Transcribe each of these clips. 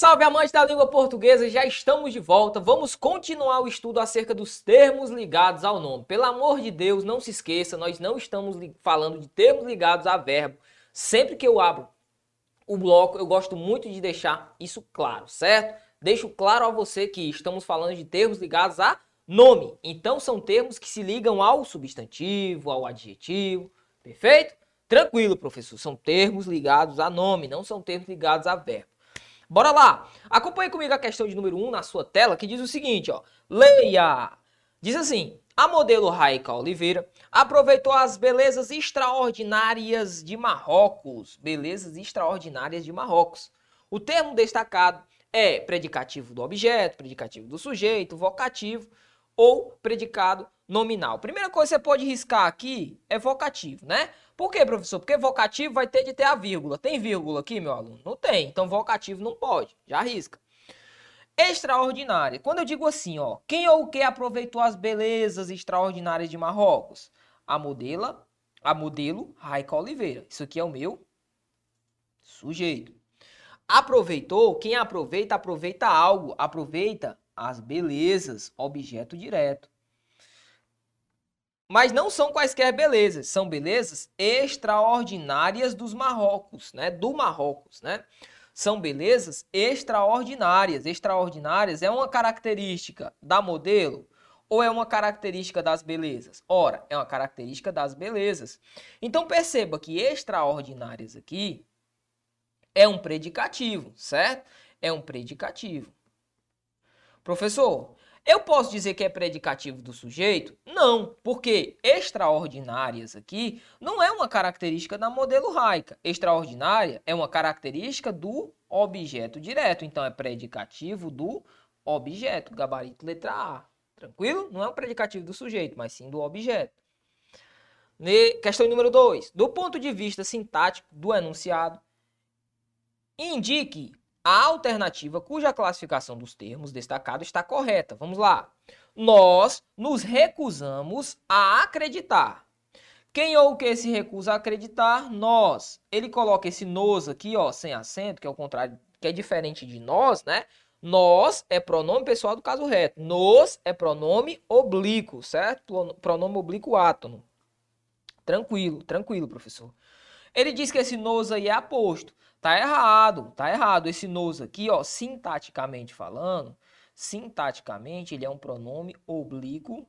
salve amantes da língua portuguesa, já estamos de volta. Vamos continuar o estudo acerca dos termos ligados ao nome. Pelo amor de Deus, não se esqueça, nós não estamos falando de termos ligados a verbo. Sempre que eu abro o bloco, eu gosto muito de deixar isso claro, certo? Deixo claro a você que estamos falando de termos ligados a nome. Então são termos que se ligam ao substantivo, ao adjetivo, perfeito? Tranquilo, professor, são termos ligados a nome, não são termos ligados a verbo. Bora lá! Acompanhe comigo a questão de número 1 um na sua tela, que diz o seguinte, ó. Leia! Diz assim, a modelo Raika Oliveira aproveitou as belezas extraordinárias de Marrocos. Belezas extraordinárias de Marrocos. O termo destacado é predicativo do objeto, predicativo do sujeito, vocativo ou predicado nominal. Primeira coisa que você pode riscar aqui é vocativo, né? Por quê, professor? Porque vocativo vai ter de ter a vírgula. Tem vírgula aqui, meu aluno? Não tem. Então, vocativo não pode. Já arrisca. Extraordinária. Quando eu digo assim, ó, quem ou o que aproveitou as belezas extraordinárias de Marrocos? A modela, a modelo Raika Oliveira. Isso aqui é o meu sujeito. Aproveitou, quem aproveita, aproveita algo, aproveita as belezas, objeto direto. Mas não são quaisquer belezas, são belezas extraordinárias dos Marrocos, né? Do Marrocos, né? São belezas extraordinárias. Extraordinárias é uma característica da modelo ou é uma característica das belezas? Ora, é uma característica das belezas. Então perceba que extraordinárias aqui é um predicativo, certo? É um predicativo. Professor, eu posso dizer que é predicativo do sujeito? Não, porque extraordinárias aqui não é uma característica da modelo raica. Extraordinária é uma característica do objeto direto, então é predicativo do objeto, gabarito letra A. Tranquilo? Não é um predicativo do sujeito, mas sim do objeto. Questão número 2. Do ponto de vista sintático do enunciado, indique a alternativa cuja classificação dos termos destacados está correta. Vamos lá. Nós nos recusamos a acreditar. Quem ou que se recusa a acreditar? Nós. Ele coloca esse nos aqui, ó, sem acento, que é o contrário, que é diferente de nós, né? Nós é pronome pessoal do caso reto. Nos é pronome oblíquo, certo? Pronome oblíquo átono. Tranquilo, tranquilo, professor. Ele diz que esse nos aí é aposto. Tá errado, tá errado. Esse nos aqui, ó, sintaticamente falando, sintaticamente ele é um pronome oblíquo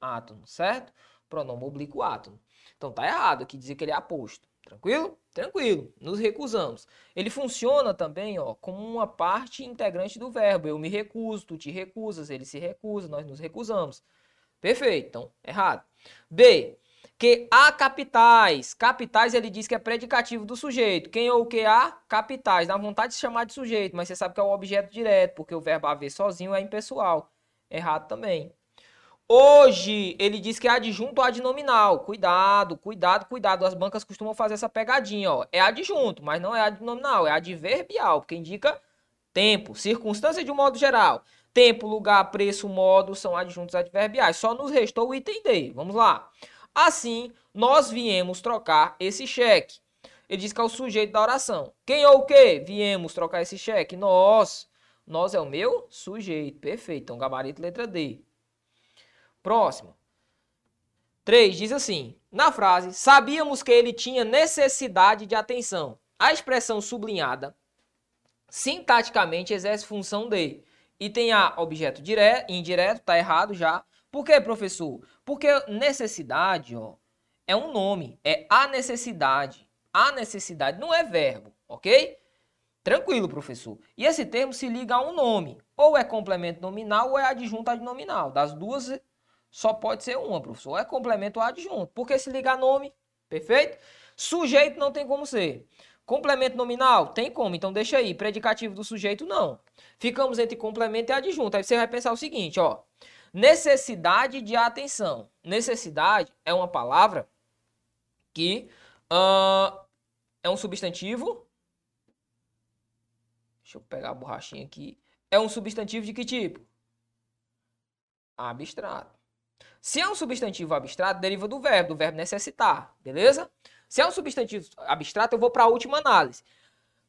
átono, certo? Pronome oblíquo átono. Então tá errado aqui dizer que ele é aposto. Tranquilo? Tranquilo. Nos recusamos. Ele funciona também, ó, como uma parte integrante do verbo. Eu me recuso, tu te recusas, ele se recusa, nós nos recusamos. Perfeito. Então, errado. B que há capitais. Capitais ele diz que é predicativo do sujeito. Quem ou o que há? Capitais. Dá vontade de se chamar de sujeito, mas você sabe que é o objeto direto, porque o verbo haver sozinho é impessoal. Errado também. Hoje, ele diz que é adjunto adnominal. Cuidado, cuidado, cuidado. As bancas costumam fazer essa pegadinha, ó. É adjunto, mas não é adnominal, é adverbial, porque indica tempo, circunstância de um modo geral. Tempo, lugar, preço, modo são adjuntos adverbiais. Só nos restou o item D. Vamos lá. Assim, nós viemos trocar esse cheque. Ele diz que é o sujeito da oração. Quem ou o que? Viemos trocar esse cheque. Nós. Nós é o meu sujeito. Perfeito. Então, gabarito letra D. Próximo. 3 diz assim: na frase, sabíamos que ele tinha necessidade de atenção. A expressão sublinhada sintaticamente exerce função de. E tem a objeto direto, indireto, tá errado já. Por que, professor? Porque necessidade, ó, é um nome, é a necessidade. A necessidade não é verbo, ok? Tranquilo, professor. E esse termo se liga a um nome. Ou é complemento nominal ou é adjunto adnominal. Das duas, só pode ser uma, professor. Ou é complemento ou adjunto. Porque se liga a nome, perfeito? Sujeito não tem como ser. Complemento nominal? Tem como, então deixa aí. Predicativo do sujeito, não. Ficamos entre complemento e adjunto. Aí você vai pensar o seguinte, ó. Necessidade de atenção. Necessidade é uma palavra que uh, é um substantivo. Deixa eu pegar a borrachinha aqui. É um substantivo de que tipo? Abstrato. Se é um substantivo abstrato, deriva do verbo, do verbo necessitar, beleza? Se é um substantivo abstrato, eu vou para a última análise.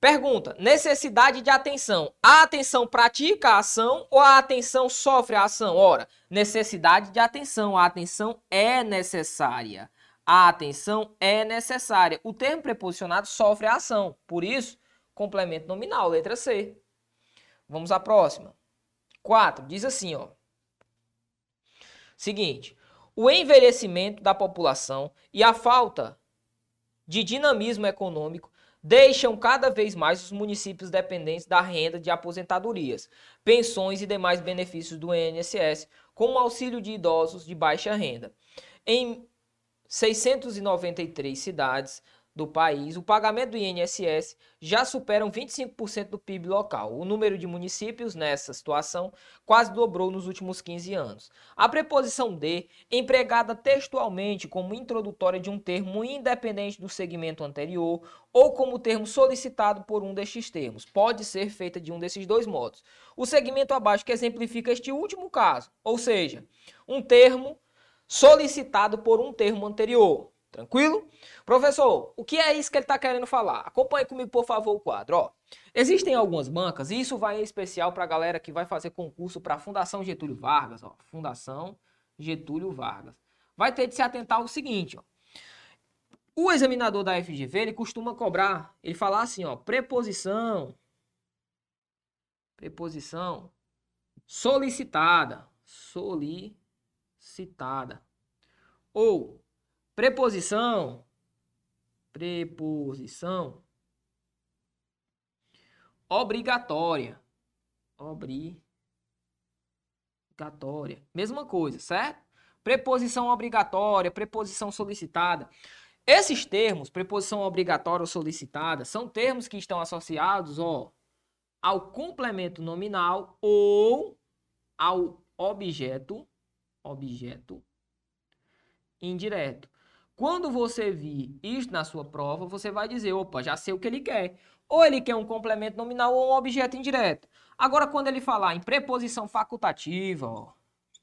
Pergunta: necessidade de atenção. A atenção pratica a ação ou a atenção sofre a ação? Ora, necessidade de atenção. A atenção é necessária. A atenção é necessária. O termo preposicionado sofre a ação. Por isso, complemento nominal, letra C. Vamos à próxima. 4. Diz assim, ó. Seguinte: o envelhecimento da população e a falta de dinamismo econômico deixam cada vez mais os municípios dependentes da renda de aposentadorias, pensões e demais benefícios do INSS, como auxílio de idosos de baixa renda. Em 693 cidades, do país, o pagamento do INSS já superam 25% do PIB local. O número de municípios nessa situação quase dobrou nos últimos 15 anos. A preposição de, empregada textualmente como introdutória de um termo independente do segmento anterior ou como termo solicitado por um destes termos, pode ser feita de um desses dois modos. O segmento abaixo que exemplifica este último caso, ou seja, um termo solicitado por um termo anterior. Tranquilo? Professor, o que é isso que ele está querendo falar? Acompanhe comigo, por favor, o quadro. Ó, existem algumas bancas, e isso vai em especial para a galera que vai fazer concurso para a Fundação Getúlio Vargas. Ó, Fundação Getúlio Vargas. Vai ter de se atentar ao seguinte, ó. O examinador da FGV, ele costuma cobrar, ele falar assim, ó, preposição, preposição solicitada, solicitada, ou Preposição. Preposição. Obrigatória. Obrigatória. Mesma coisa, certo? Preposição obrigatória, preposição solicitada. Esses termos, preposição obrigatória ou solicitada, são termos que estão associados ó, ao complemento nominal ou ao objeto, objeto indireto. Quando você vir isso na sua prova, você vai dizer, opa, já sei o que ele quer. Ou ele quer um complemento nominal ou um objeto indireto. Agora, quando ele falar em preposição facultativa, ó,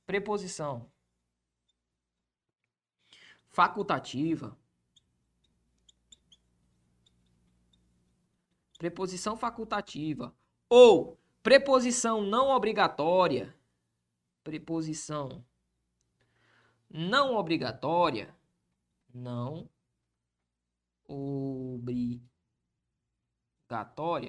preposição facultativa, preposição facultativa ou preposição não obrigatória, preposição não obrigatória, não obrigatória.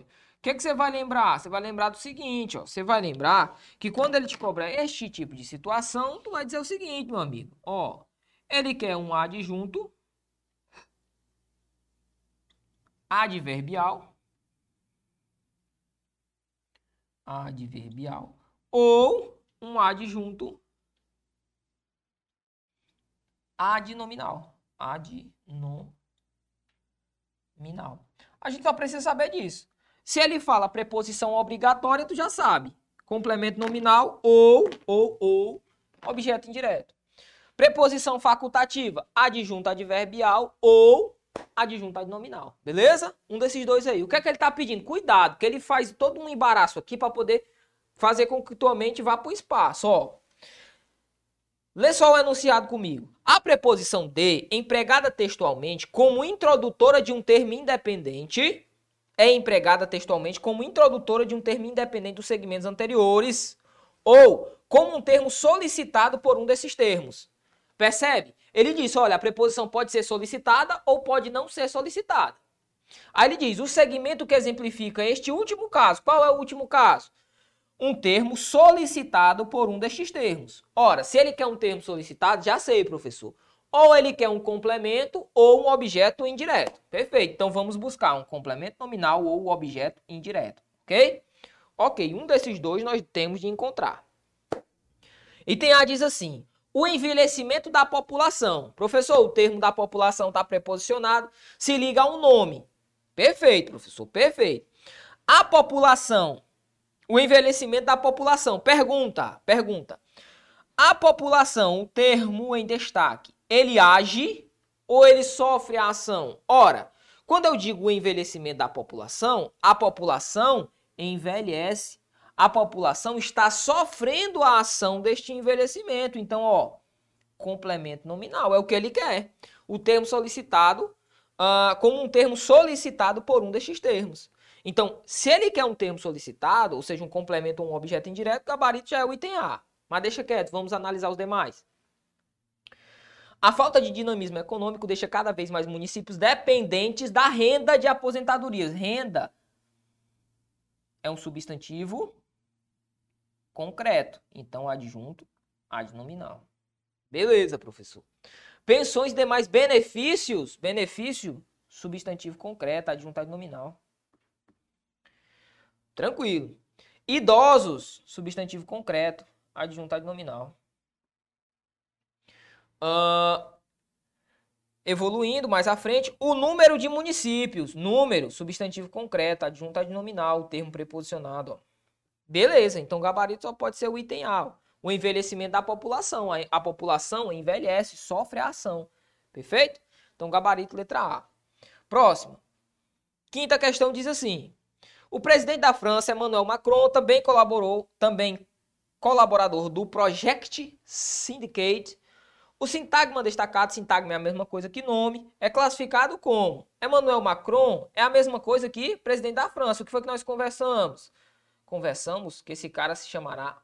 O que, é que você vai lembrar? Você vai lembrar do seguinte, ó. Você vai lembrar que quando ele te cobrar este tipo de situação, tu vai dizer o seguinte, meu amigo. Ó, ele quer um adjunto adverbial adverbial ou um adjunto adnominal adnominal. A gente só precisa saber disso. Se ele fala preposição obrigatória, tu já sabe. Complemento nominal ou, ou, ou, objeto indireto. Preposição facultativa, adjunto adverbial ou adjunto adnominal. Beleza? Um desses dois aí. O que é que ele está pedindo? Cuidado, que ele faz todo um embaraço aqui para poder fazer com que tua mente vá para o espaço. Ó, Lê só o enunciado comigo. A preposição de, empregada textualmente como introdutora de um termo independente, é empregada textualmente como introdutora de um termo independente dos segmentos anteriores, ou como um termo solicitado por um desses termos. Percebe? Ele diz, olha, a preposição pode ser solicitada ou pode não ser solicitada. Aí ele diz, o segmento que exemplifica este último caso. Qual é o último caso? Um termo solicitado por um destes termos. Ora, se ele quer um termo solicitado, já sei, professor. Ou ele quer um complemento ou um objeto indireto. Perfeito. Então vamos buscar um complemento nominal ou objeto indireto, ok? Ok, um desses dois nós temos de encontrar. Item A diz assim: o envelhecimento da população. Professor, o termo da população está preposicionado, se liga a um nome. Perfeito, professor, perfeito. A população o envelhecimento da população. Pergunta, pergunta. A população, o termo em destaque, ele age ou ele sofre a ação? Ora, quando eu digo o envelhecimento da população, a população envelhece. A população está sofrendo a ação deste envelhecimento. Então, ó, complemento nominal é o que ele quer. O termo solicitado uh, como um termo solicitado por um destes termos. Então, se ele quer um termo solicitado, ou seja, um complemento ou um objeto indireto, gabarito já é o item A. Mas deixa quieto, vamos analisar os demais. A falta de dinamismo econômico deixa cada vez mais municípios dependentes da renda de aposentadorias. Renda é um substantivo concreto, então adjunto adnominal. Beleza, professor. Pensões e demais benefícios, benefício substantivo concreto, adjunto adnominal. Tranquilo. Idosos, substantivo concreto, adjunto adnominal. Uh, evoluindo mais à frente, o número de municípios. Número, substantivo concreto, adjunto adnominal, termo preposicionado. Ó. Beleza, então gabarito só pode ser o item A. O envelhecimento da população. A, população envelhece, sofre a ação. Perfeito? Então gabarito letra A. Próximo. Quinta questão diz assim: o presidente da França, Emmanuel Macron, também colaborou, também colaborador do Project Syndicate, o sintagma destacado, sintagma é a mesma coisa que nome, é classificado como Emmanuel Macron é a mesma coisa que presidente da França. O que foi que nós conversamos? Conversamos que esse cara se chamará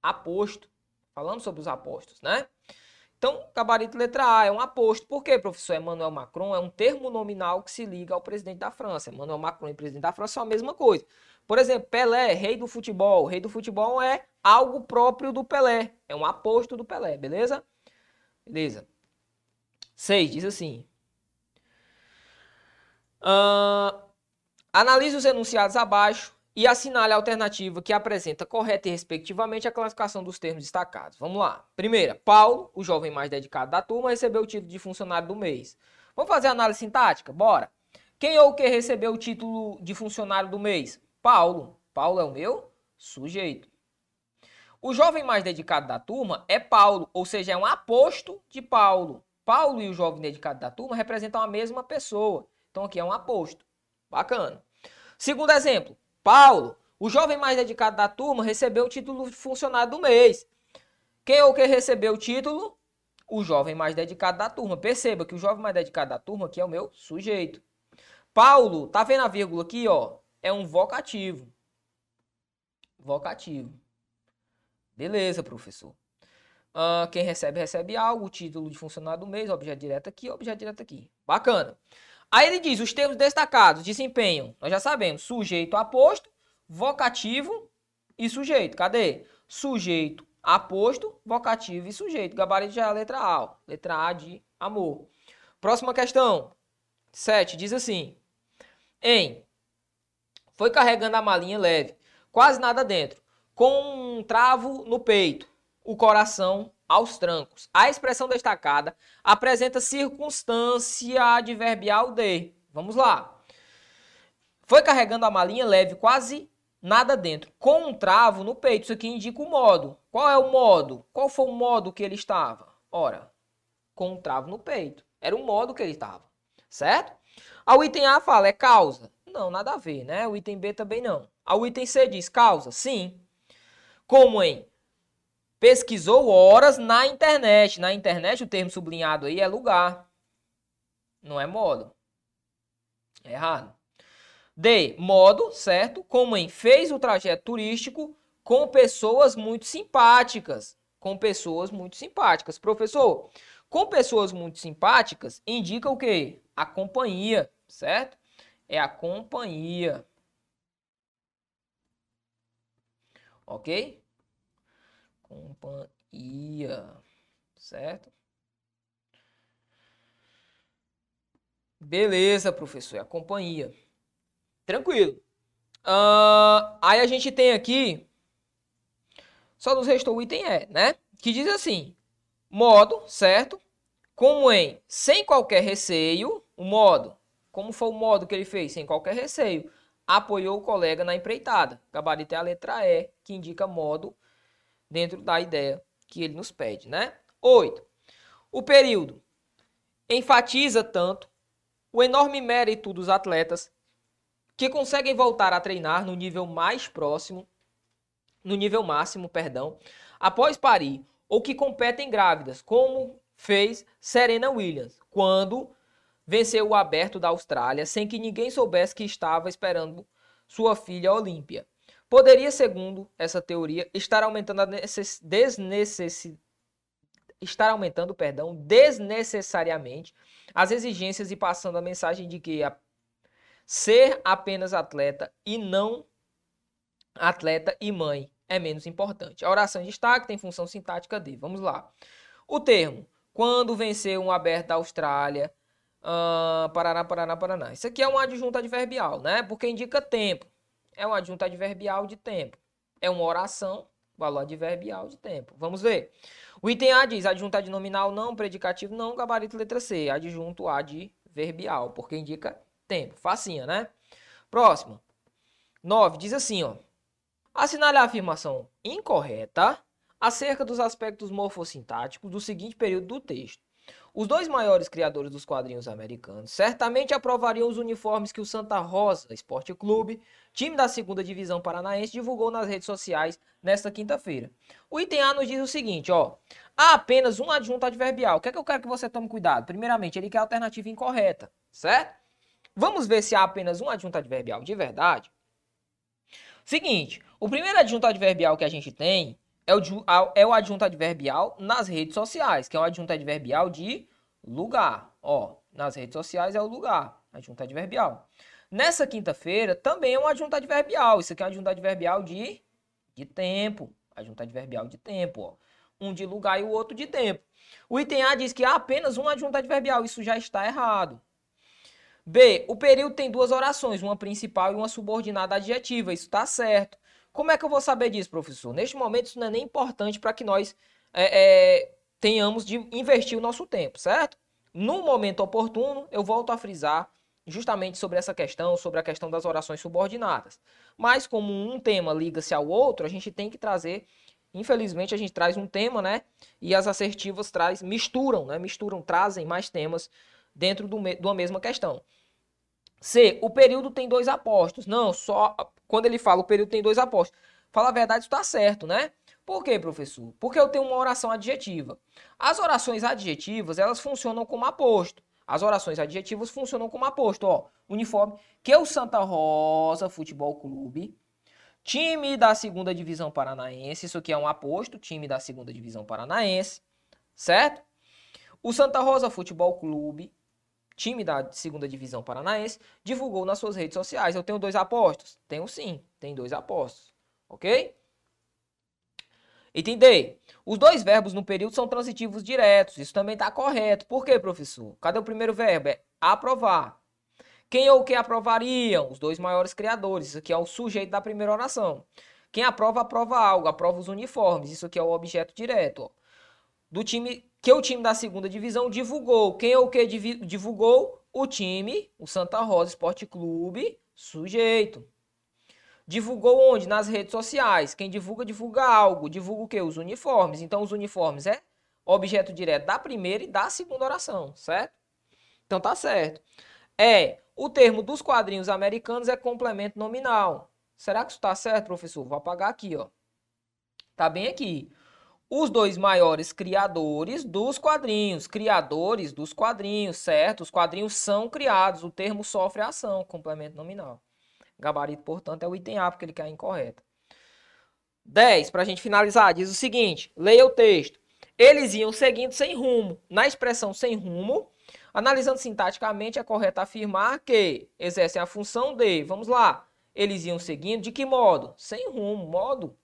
aposto. Falamos sobre os apostos, né? Então, gabarito letra A é um aposto. Por quê, professor? Emmanuel Macron é um termo nominal que se liga ao presidente da França. Emmanuel Macron e presidente da França são a mesma coisa. Por exemplo, Pelé, rei do futebol. Rei do futebol é algo próprio do Pelé. É um aposto do Pelé, beleza? Beleza. 6 diz assim. Uh, analise os enunciados abaixo e assinale a alternativa que apresenta correta e respectivamente a classificação dos termos destacados. Vamos lá. Primeira, Paulo, o jovem mais dedicado da turma, recebeu o título de funcionário do mês. Vamos fazer análise sintática? Bora. Quem ou que recebeu o título de funcionário do mês? Paulo. Paulo é o meu sujeito. O jovem mais dedicado da turma é Paulo, ou seja, é um aposto de Paulo. Paulo e o jovem dedicado da turma representam a mesma pessoa. Então aqui é um aposto. Bacana. Segundo exemplo, Paulo, o jovem mais dedicado da turma, recebeu o título de funcionário do mês. Quem ou quem recebeu o título? O jovem mais dedicado da turma. Perceba que o jovem mais dedicado da turma aqui é o meu sujeito. Paulo, tá vendo a vírgula aqui, ó? É um vocativo. Vocativo. Beleza, professor. Uh, quem recebe, recebe algo, o título de funcionário do mês, objeto direto aqui, objeto direto aqui. Bacana. Aí ele diz, os termos destacados desempenham, nós já sabemos, sujeito aposto, vocativo e sujeito. Cadê? Sujeito aposto, vocativo e sujeito. Gabarito já é a letra A, letra A de amor. Próxima questão, 7, diz assim, em, foi carregando a malinha leve, quase nada dentro com um travo no peito, o coração aos trancos. A expressão destacada apresenta circunstância adverbial de. Vamos lá. Foi carregando a malinha leve, quase nada dentro, com um travo no peito. Isso aqui indica o modo. Qual é o modo? Qual foi o modo que ele estava? Ora, com um travo no peito. Era o modo que ele estava, certo? Ao item A fala é causa. Não, nada a ver, né? O item B também não. Ao item C diz causa. Sim, como em pesquisou horas na internet. Na internet, o termo sublinhado aí é lugar, não é modo. É errado. D. Modo, certo? Como em fez o trajeto turístico com pessoas muito simpáticas. Com pessoas muito simpáticas. Professor, com pessoas muito simpáticas indica o quê? A companhia, certo? É a companhia. ok? Companhia, certo? Beleza, professor, é a companhia. Tranquilo. Uh, aí a gente tem aqui, só nos restou o item E, né? Que diz assim, modo, certo? Como em sem qualquer receio, o modo, como foi o modo que ele fez? Sem qualquer receio apoiou o colega na empreitada. Gabarito é a letra E, que indica modo dentro da ideia que ele nos pede, né? 8. O período enfatiza tanto o enorme mérito dos atletas que conseguem voltar a treinar no nível mais próximo, no nível máximo, perdão, após parir, ou que competem grávidas, como fez Serena Williams, quando venceu o aberto da Austrália sem que ninguém soubesse que estava esperando sua filha Olímpia. Poderia, segundo essa teoria, estar aumentando a desnecessidade estar aumentando, perdão, desnecessariamente as exigências e passando a mensagem de que a ser apenas atleta e não atleta e mãe é menos importante. A oração em destaque tem função sintática de. Vamos lá. O termo quando venceu um aberto da Austrália, uh, Paraná, Paraná, Paraná. Isso aqui é um adjunto adverbial, né? Porque indica tempo. É um adjunto adverbial de tempo. É uma oração, valor adverbial de tempo. Vamos ver. O item A diz adjunto adnominal não, predicativo não, gabarito letra C. Adjunto adverbial, porque indica tempo. Facinha, né? Próximo. 9 diz assim, ó. Assinale a afirmação incorreta acerca dos aspectos morfossintáticos do seguinte período do texto. Os dois maiores criadores dos quadrinhos americanos certamente aprovariam os uniformes que o Santa Rosa Esporte Clube, time da segunda divisão paranaense, divulgou nas redes sociais nesta quinta-feira. O item A nos diz o seguinte, ó. Há apenas um adjunto adverbial. O que é que eu quero que você tome cuidado? Primeiramente, ele quer a alternativa incorreta, certo? Vamos ver se há apenas um adjunto adverbial de verdade. Seguinte, o primeiro adjunto adverbial que a gente tem é o, é o adjunto adverbial nas redes sociais, que é o adjunto adverbial de lugar. Ó, nas redes sociais é o lugar, adjunto adverbial. Nessa quinta-feira também é um adjunto adverbial. Isso aqui é um adjunto adverbial de, de tempo. Adjunto adverbial de tempo, ó. Um de lugar e o outro de tempo. O item A diz que há apenas um adjunto adverbial. Isso já está errado. B. O período tem duas orações, uma principal e uma subordinada adjetiva. Isso está certo. Como é que eu vou saber disso, professor? Neste momento, isso não é nem importante para que nós é, é, tenhamos de investir o nosso tempo, certo? No momento oportuno, eu volto a frisar justamente sobre essa questão, sobre a questão das orações subordinadas. Mas como um tema liga-se ao outro, a gente tem que trazer, infelizmente a gente traz um tema, né? E as assertivas traz, misturam, né? Misturam, trazem mais temas dentro do, de uma mesma questão. C, o período tem dois apostos. Não, só quando ele fala o período tem dois apostos. Fala a verdade, está certo, né? Por quê, professor? Porque eu tenho uma oração adjetiva. As orações adjetivas, elas funcionam como aposto. As orações adjetivas funcionam como aposto, ó. Uniforme, que é o Santa Rosa Futebol Clube, time da segunda divisão paranaense, isso aqui é um aposto, time da segunda divisão paranaense, certo? O Santa Rosa Futebol Clube time da segunda divisão paranaense, divulgou nas suas redes sociais. Eu tenho dois apostos? Tenho sim, tem dois apostos. Ok? D. Os dois verbos no período são transitivos diretos. Isso também está correto. Por quê, professor? Cadê o primeiro verbo? É aprovar. Quem ou quem aprovariam? Os dois maiores criadores. Isso aqui é o sujeito da primeira oração. Quem aprova, aprova algo. Aprova os uniformes. Isso aqui é o objeto direto. Ó. Do time que o time da segunda divisão divulgou. Quem ou que divulgou? O time, o Santa Rosa Esporte Clube, sujeito. Divulgou onde? Nas redes sociais. Quem divulga, divulga algo. Divulga o que? Os uniformes. Então, os uniformes é objeto direto da primeira e da segunda oração, certo? Então, tá certo. É, o termo dos quadrinhos americanos é complemento nominal. Será que isso tá certo, professor? Vou apagar aqui, ó. Tá bem aqui os dois maiores criadores dos quadrinhos. Criadores dos quadrinhos, certo? Os quadrinhos são criados. O termo sofre ação, complemento nominal. Gabarito, portanto, é o item A, porque ele quer incorreto. 10, para a gente finalizar, diz o seguinte: leia o texto. Eles iam seguindo sem rumo. Na expressão sem rumo, analisando sintaticamente, é correto afirmar que exercem a função de. Vamos lá. Eles iam seguindo de que modo? Sem rumo. Modo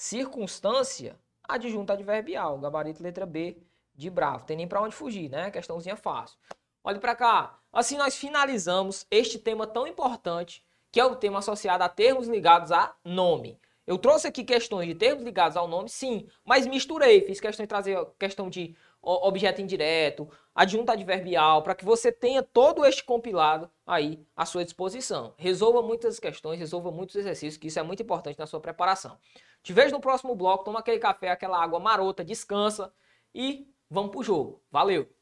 circunstância, adjunto adverbial, gabarito letra B de bravo. Tem nem para onde fugir, né? Questãozinha fácil. Olhe para cá. Assim nós finalizamos este tema tão importante, que é o tema associado a termos ligados a nome. Eu trouxe aqui questões de termos ligados ao nome, sim, mas misturei, fiz questão de trazer questão de objeto indireto, adjunto adverbial, para que você tenha todo este compilado aí à sua disposição. Resolva muitas questões, resolva muitos exercícios, que isso é muito importante na sua preparação. Te vejo no próximo bloco, toma aquele café, aquela água marota, descansa e vamos pro jogo. Valeu!